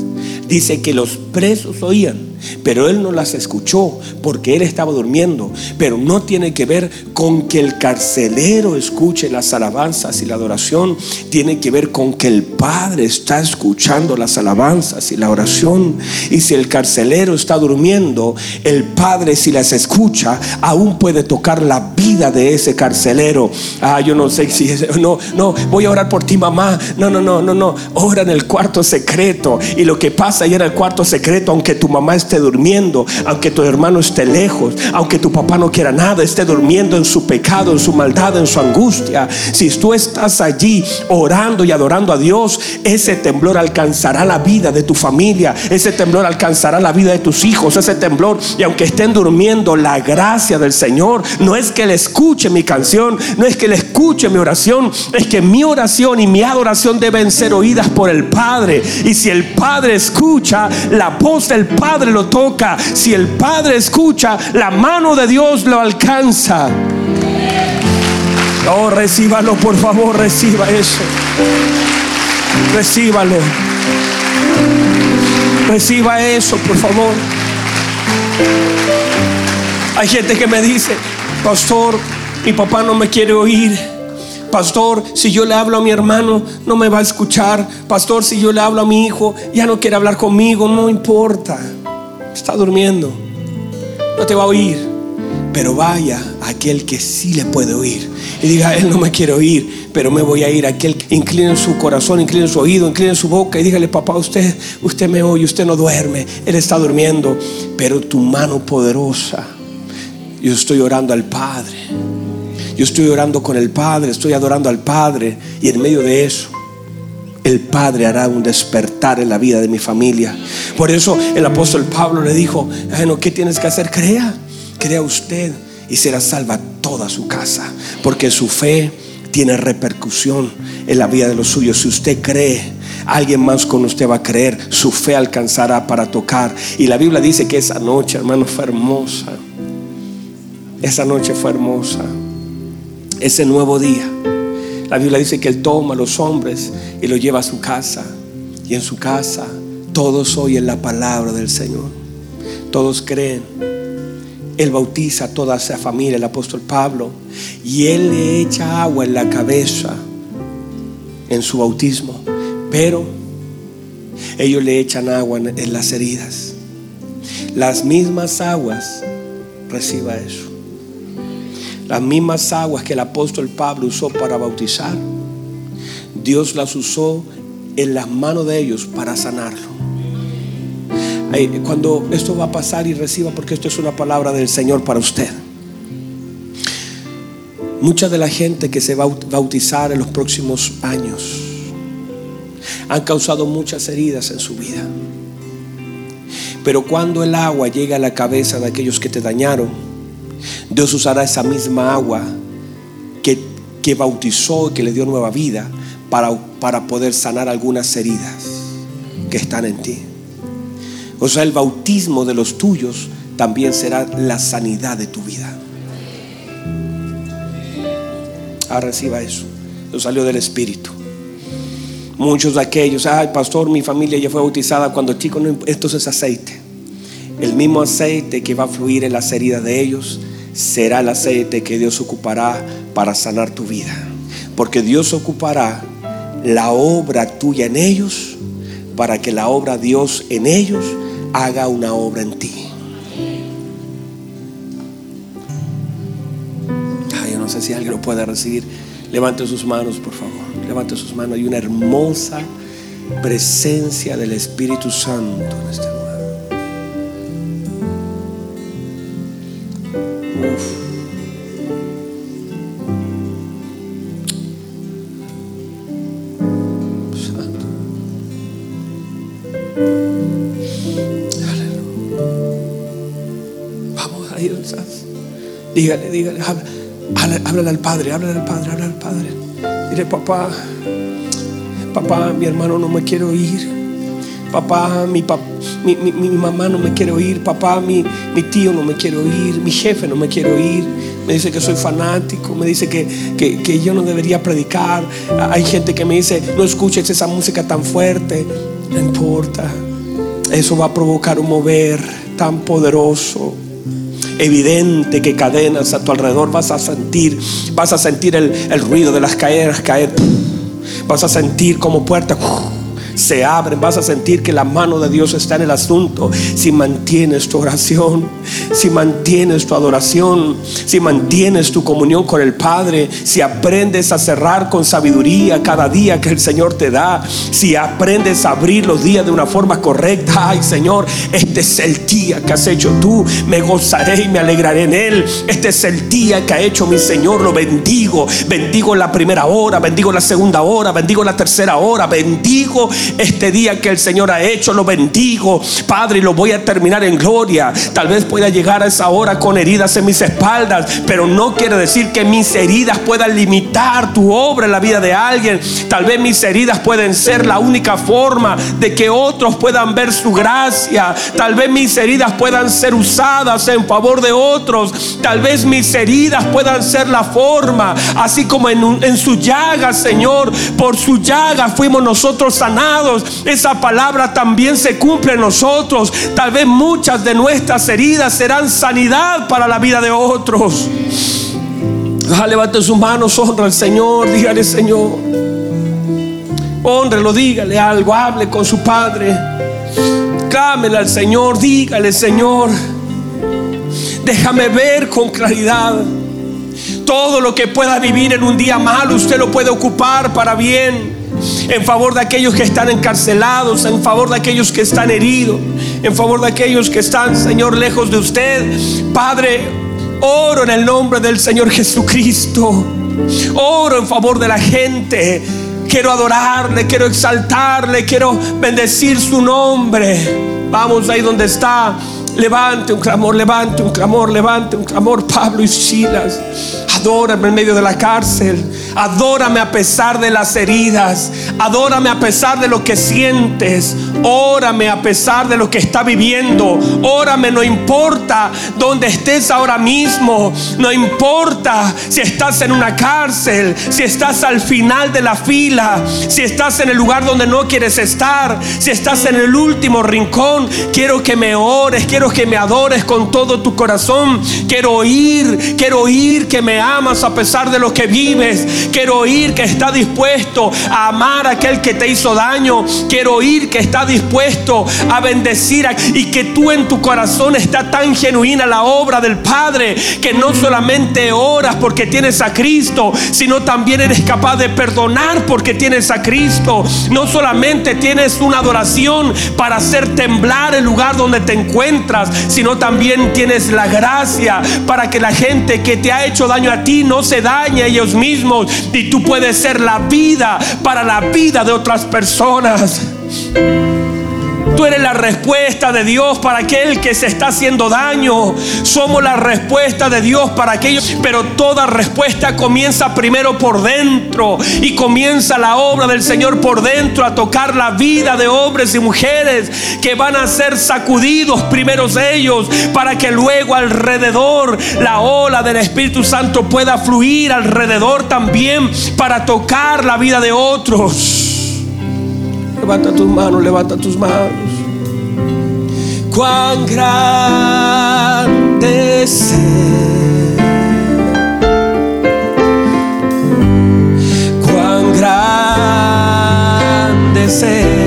dice que los presos oían, pero él no las escuchó porque él estaba durmiendo. Pero no tiene que ver con que el carcelero escuche las alabanzas y la adoración, tiene que ver con que el Padre está escuchando las alabanzas y la oración. Y si el carcelero está durmiendo, el Padre si las escucha, aún puede tocar la vida de ese carcelero. Ah, yo no sé si no, no, voy a orar por ti, mamá. No, no, no, no, no. Ora en el cuarto secreto. Y lo que pasa ahí en el cuarto secreto, aunque tu mamá esté durmiendo, aunque tu hermano esté lejos, aunque tu papá no quiera nada, esté durmiendo en su pecado, en su maldad, en su angustia. Si tú estás allí orando y adorando a Dios, ese temblor alcanzará la vida de tu familia, ese temblor alcanzará la vida de tus hijos, ese temblor. Y aunque estén durmiendo, la gracia del Señor no es que le escuche mi canción, no es que le escuche mi oración, es que mi oración y mi adoración ser oídas por el Padre. Y si el Padre escucha, la voz del Padre lo toca. Si el Padre escucha, la mano de Dios lo alcanza. Oh, recíbalo, por favor, reciba eso. Recíbalo. Reciba eso, por favor. Hay gente que me dice, pastor, mi papá no me quiere oír. Pastor, si yo le hablo a mi hermano, no me va a escuchar. Pastor, si yo le hablo a mi hijo, ya no quiere hablar conmigo. No importa. Está durmiendo. No te va a oír. Pero vaya aquel que sí le puede oír. Y diga, él no me quiere oír, pero me voy a ir. Aquel que incline su corazón, incline su oído, incline su boca y dígale, papá, usted, usted me oye, usted no duerme. Él está durmiendo. Pero tu mano poderosa. Yo estoy orando al Padre yo estoy orando con el Padre, estoy adorando al Padre y en medio de eso el Padre hará un despertar en la vida de mi familia. Por eso el apóstol Pablo le dijo, bueno, ¿qué tienes que hacer? Crea, crea usted y será salva toda su casa, porque su fe tiene repercusión en la vida de los suyos. Si usted cree, alguien más con usted va a creer, su fe alcanzará para tocar. Y la Biblia dice que esa noche, hermano, fue hermosa. Esa noche fue hermosa ese nuevo día. La Biblia dice que Él toma a los hombres y los lleva a su casa. Y en su casa todos oyen la palabra del Señor. Todos creen. Él bautiza a toda esa familia, el apóstol Pablo. Y Él le echa agua en la cabeza en su bautismo. Pero ellos le echan agua en las heridas. Las mismas aguas reciba eso. Las mismas aguas que el apóstol Pablo usó para bautizar, Dios las usó en las manos de ellos para sanarlo. Cuando esto va a pasar y reciba, porque esto es una palabra del Señor para usted. Mucha de la gente que se va a bautizar en los próximos años han causado muchas heridas en su vida. Pero cuando el agua llega a la cabeza de aquellos que te dañaron, Dios usará esa misma agua que, que bautizó y que le dio nueva vida para, para poder sanar algunas heridas que están en ti. O sea, el bautismo de los tuyos también será la sanidad de tu vida. Ahora reciba eso. Eso salió del Espíritu. Muchos de aquellos, ay pastor, mi familia ya fue bautizada cuando chico, no, esto es aceite. El mismo aceite que va a fluir en las heridas de ellos será el aceite que Dios ocupará para sanar tu vida. Porque Dios ocupará la obra tuya en ellos para que la obra Dios en ellos haga una obra en ti. yo no sé si alguien lo puede recibir. Levante sus manos, por favor. Levante sus manos. Hay una hermosa presencia del Espíritu Santo en este lugar. Vamos a ir, dígale, dígale, háblale al Padre, háblale al Padre, háblale al Padre. Dile, papá, papá, mi hermano no me quiere oír. Papá, mi papá mi, mamá no me quiere oír, papá, mi, mi, tío no me quiere oír, mi jefe no me quiere oír, me dice que soy fanático, me dice que, que, yo no debería predicar. Hay gente que me dice, no escuches esa música tan fuerte, no importa. Eso va a provocar un mover tan poderoso evidente que cadenas a tu alrededor vas a sentir, vas a sentir el, el ruido de las cadenas caer, vas a sentir como puertas se abren, vas a sentir que la mano de Dios está en el asunto. Si mantienes tu oración, si mantienes tu adoración, si mantienes tu comunión con el Padre, si aprendes a cerrar con sabiduría cada día que el Señor te da, si aprendes a abrir los días de una forma correcta, ay Señor, este es el día que has hecho tú, me gozaré y me alegraré en él. Este es el día que ha hecho mi Señor, lo bendigo, bendigo la primera hora, bendigo la segunda hora, bendigo la tercera hora, bendigo este día que el Señor ha hecho, lo bendigo, Padre, y lo voy a terminar en gloria. Tal vez pueda llegar a esa hora con heridas en mis espaldas, pero no quiere decir que mis heridas puedan limitar tu obra en la vida de alguien. Tal vez mis heridas pueden ser la única forma de que otros puedan ver su gracia. Tal vez mis heridas puedan ser usadas en favor de otros. Tal vez mis heridas puedan ser la forma, así como en, en su llaga, Señor, por su llaga fuimos nosotros sanados esa palabra también se cumple en nosotros. Tal vez muchas de nuestras heridas serán sanidad para la vida de otros. Ah, levante sus manos, honra al Señor, dígale Señor. Honrelo, dígale algo, hable con su Padre. Clámele al Señor, dígale Señor. Déjame ver con claridad. Todo lo que pueda vivir en un día malo, usted lo puede ocupar para bien en favor de aquellos que están encarcelados, en favor de aquellos que están heridos, en favor de aquellos que están, Señor, lejos de usted. Padre, oro en el nombre del Señor Jesucristo. Oro en favor de la gente. Quiero adorarle, quiero exaltarle, quiero bendecir su nombre. Vamos ahí donde está. Levante un clamor, levante un clamor, levante un clamor, Pablo y Silas. Adórame en medio de la cárcel. Adórame a pesar de las heridas. Adórame a pesar de lo que sientes. Órame a pesar de lo que está viviendo. Órame, no importa dónde estés ahora mismo. No importa si estás en una cárcel, si estás al final de la fila, si estás en el lugar donde no quieres estar, si estás en el último rincón. Quiero que me ores, quiero que me adores con todo tu corazón. Quiero oír, quiero oír que me a pesar de lo que vives. Quiero oír que está dispuesto a amar a aquel que te hizo daño. Quiero oír que está dispuesto a bendecir y que tú en tu corazón está tan genuina la obra del Padre que no solamente oras porque tienes a Cristo, sino también eres capaz de perdonar porque tienes a Cristo. No solamente tienes una adoración para hacer temblar el lugar donde te encuentras, sino también tienes la gracia para que la gente que te ha hecho daño a ti no se dañe a ellos mismos y tú puedes ser la vida para la vida de otras personas. Tú eres la respuesta de Dios para aquel que se está haciendo daño. Somos la respuesta de Dios para aquellos. Pero toda respuesta comienza primero por dentro. Y comienza la obra del Señor por dentro a tocar la vida de hombres y mujeres que van a ser sacudidos primeros ellos para que luego alrededor la ola del Espíritu Santo pueda fluir alrededor también para tocar la vida de otros. Levanta tus manos, levanta tus manos. Cuán grande es Cuán grande es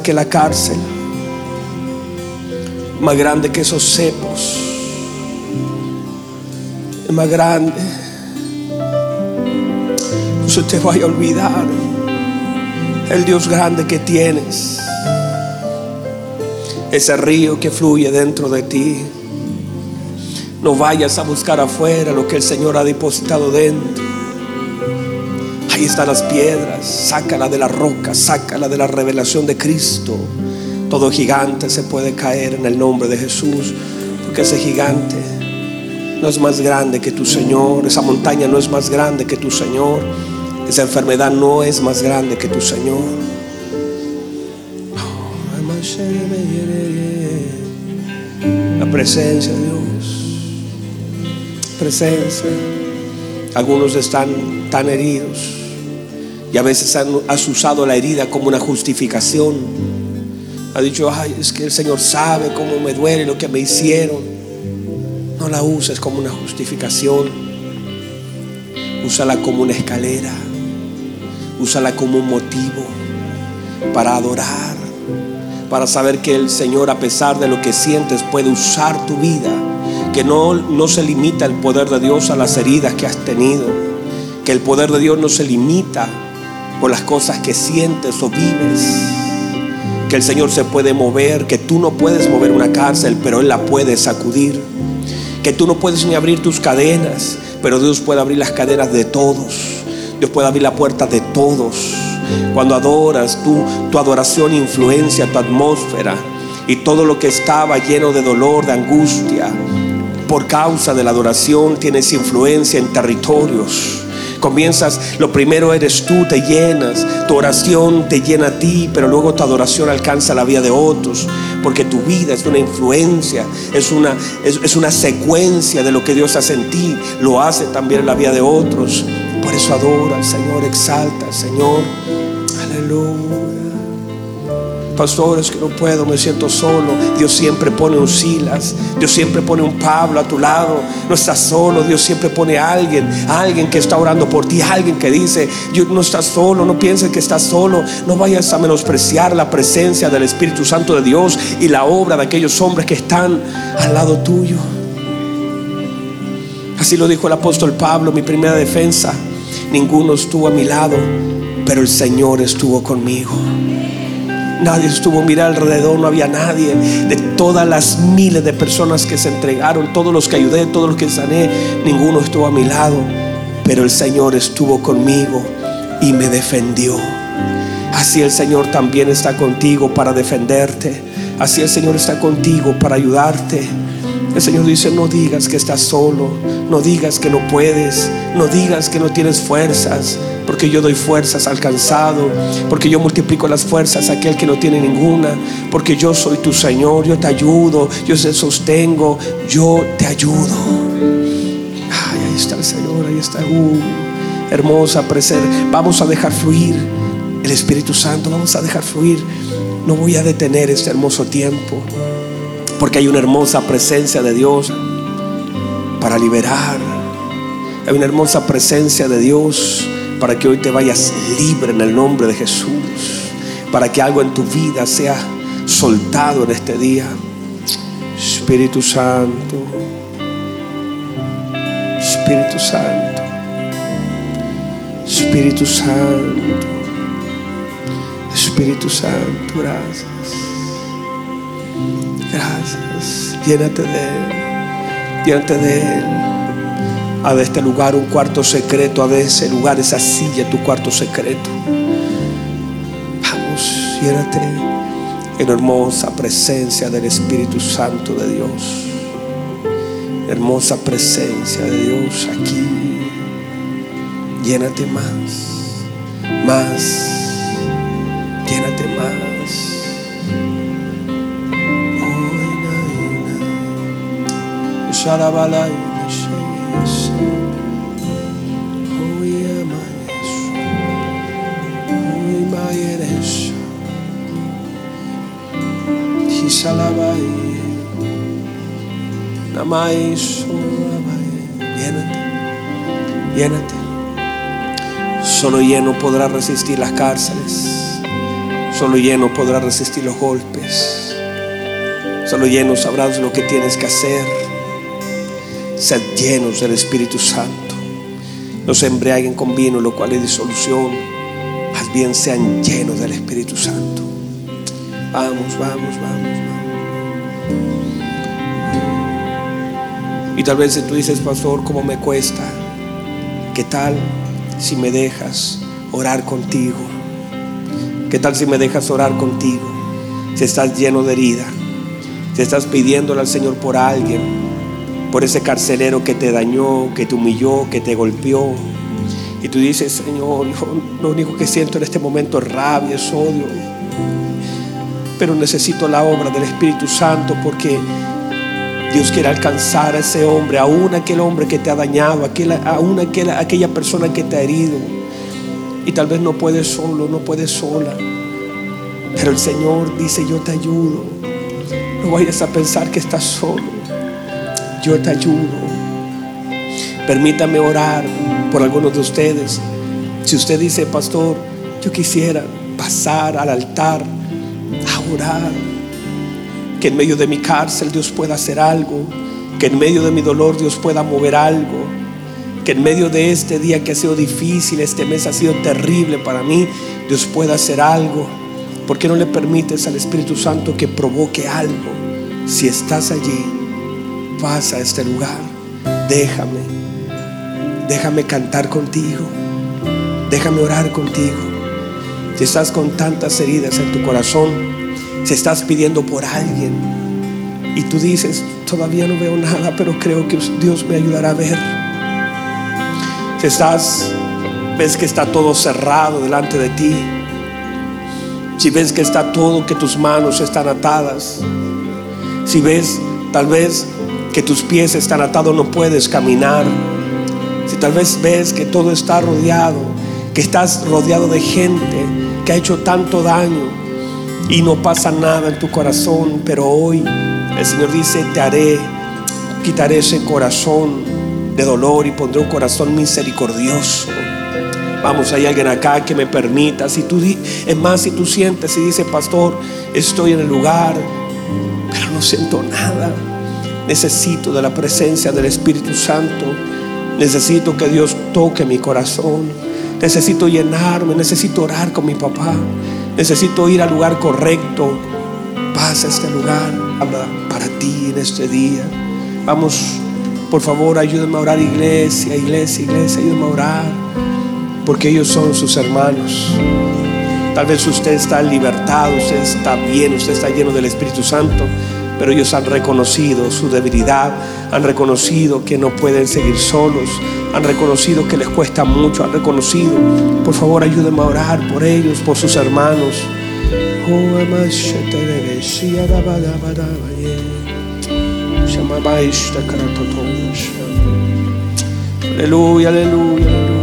que la cárcel. Más grande que esos cepos. Más grande. No se te vaya a olvidar el Dios grande que tienes. Ese río que fluye dentro de ti. No vayas a buscar afuera lo que el Señor ha depositado dentro. Ahí están las piedras. Sácala de la roca, sácala de la revelación de Cristo. Todo gigante se puede caer en el nombre de Jesús. Porque ese gigante no es más grande que tu Señor. Esa montaña no es más grande que tu Señor. Esa enfermedad no es más grande que tu Señor. La presencia de Dios. Presencia. Algunos están tan heridos y a veces has usado la herida como una justificación. Ha dicho, ay, es que el Señor sabe cómo me duele lo que me hicieron. No la uses como una justificación. Úsala como una escalera. Úsala como un motivo para adorar, para saber que el Señor, a pesar de lo que sientes, puede usar tu vida, que no, no se limita el poder de Dios a las heridas que has tenido, que el poder de Dios no se limita por las cosas que sientes o vives, que el Señor se puede mover, que tú no puedes mover una cárcel, pero Él la puede sacudir, que tú no puedes ni abrir tus cadenas, pero Dios puede abrir las cadenas de todos, Dios puede abrir la puerta de todos. Cuando adoras, tú, tu adoración influencia tu atmósfera y todo lo que estaba lleno de dolor, de angustia, por causa de la adoración tienes influencia en territorios. Comienzas, lo primero eres tú, te llenas, tu oración te llena a ti, pero luego tu adoración alcanza la vida de otros, porque tu vida es una influencia, es una, es, es una secuencia de lo que Dios hace en ti, lo hace también en la vida de otros. Por eso adora al Señor, exalta al Señor. Aleluya. Pastores que no puedo, me siento solo. Dios siempre pone un Silas, Dios siempre pone un Pablo a tu lado. No estás solo, Dios siempre pone a alguien, alguien que está orando por ti, alguien que dice, yo no estás solo, no pienses que estás solo, no vayas a menospreciar la presencia del Espíritu Santo de Dios y la obra de aquellos hombres que están al lado tuyo. Así lo dijo el apóstol Pablo, mi primera defensa. Ninguno estuvo a mi lado, pero el Señor estuvo conmigo. Nadie estuvo, mira alrededor, no había nadie. De todas las miles de personas que se entregaron, todos los que ayudé, todos los que sané, ninguno estuvo a mi lado. Pero el Señor estuvo conmigo y me defendió. Así el Señor también está contigo para defenderte. Así el Señor está contigo para ayudarte. El Señor dice, no digas que estás solo, no digas que no puedes, no digas que no tienes fuerzas, porque yo doy fuerzas al cansado, porque yo multiplico las fuerzas a aquel que no tiene ninguna, porque yo soy tu Señor, yo te ayudo, yo te sostengo, yo te ayudo. Ay, ahí está el Señor, ahí está. Uh, hermosa presencia. Vamos a dejar fluir el Espíritu Santo, vamos a dejar fluir. No voy a detener este hermoso tiempo, porque hay una hermosa presencia de Dios para liberar. Hay una hermosa presencia de Dios para que hoy te vayas libre en el nombre de Jesús. Para que algo en tu vida sea soltado en este día. Espíritu Santo. Espíritu Santo. Espíritu Santo. Espíritu Santo, gracias. Gracias. Llénate de Él. Llénate de Él. A de este lugar un cuarto secreto, a de ese lugar, esa silla, tu cuarto secreto. Vamos, llénate en hermosa presencia del Espíritu Santo de Dios. Hermosa presencia de Dios aquí. Llénate más, más, llénate más. Llénate, Llénate. Solo lleno podrá resistir las cárceles. Solo lleno podrá resistir los golpes. Solo lleno sabrás lo que tienes que hacer. Sed llenos del Espíritu Santo. No se embriaguen con vino, lo cual es disolución. Más bien sean llenos del Espíritu Santo. Vamos, vamos, vamos, vamos. Y tal vez tú dices, pastor, ¿cómo me cuesta? ¿Qué tal si me dejas orar contigo? ¿Qué tal si me dejas orar contigo? Si estás lleno de herida, si estás pidiéndole al Señor por alguien, por ese carcelero que te dañó, que te humilló, que te golpeó. Y tú dices, Señor, lo único que siento en este momento es rabia, es odio. Pero necesito la obra del Espíritu Santo porque Dios quiere alcanzar a ese hombre, aún aquel hombre que te ha dañado, aún aquella, aquella persona que te ha herido. Y tal vez no puedes solo, no puedes sola. Pero el Señor dice, yo te ayudo. No vayas a pensar que estás solo. Yo te ayudo. Permítame orar por algunos de ustedes. Si usted dice, pastor, yo quisiera pasar al altar a orar que en medio de mi cárcel Dios pueda hacer algo, que en medio de mi dolor Dios pueda mover algo, que en medio de este día que ha sido difícil, este mes ha sido terrible para mí, Dios pueda hacer algo. ¿Por qué no le permites al Espíritu Santo que provoque algo? Si estás allí, pasa a este lugar, déjame, déjame cantar contigo, déjame orar contigo. Si estás con tantas heridas en tu corazón, si estás pidiendo por alguien y tú dices, todavía no veo nada, pero creo que Dios me ayudará a ver. Si estás, ves que está todo cerrado delante de ti. Si ves que está todo, que tus manos están atadas. Si ves, tal vez, que tus pies están atados, no puedes caminar. Si tal vez ves que todo está rodeado, que estás rodeado de gente que ha hecho tanto daño, y no pasa nada en tu corazón, pero hoy el Señor dice, te haré, quitaré ese corazón de dolor y pondré un corazón misericordioso. Vamos, hay alguien acá que me permita. Si tú, es más, si tú sientes y dices, pastor, estoy en el lugar, pero no siento nada. Necesito de la presencia del Espíritu Santo. Necesito que Dios toque mi corazón. Necesito llenarme. Necesito orar con mi papá. Necesito ir al lugar correcto. Pasa este lugar. Para ti en este día. Vamos, por favor, ayúdenme a orar, iglesia, iglesia, iglesia, ayúdenme a orar. Porque ellos son sus hermanos. Tal vez usted está en libertad, usted está bien, usted está lleno del Espíritu Santo pero ellos han reconocido su debilidad, han reconocido que no pueden seguir solos, han reconocido que les cuesta mucho, han reconocido, por favor ayúdenme a orar por ellos, por sus hermanos. Aleluya, aleluya, aleluya.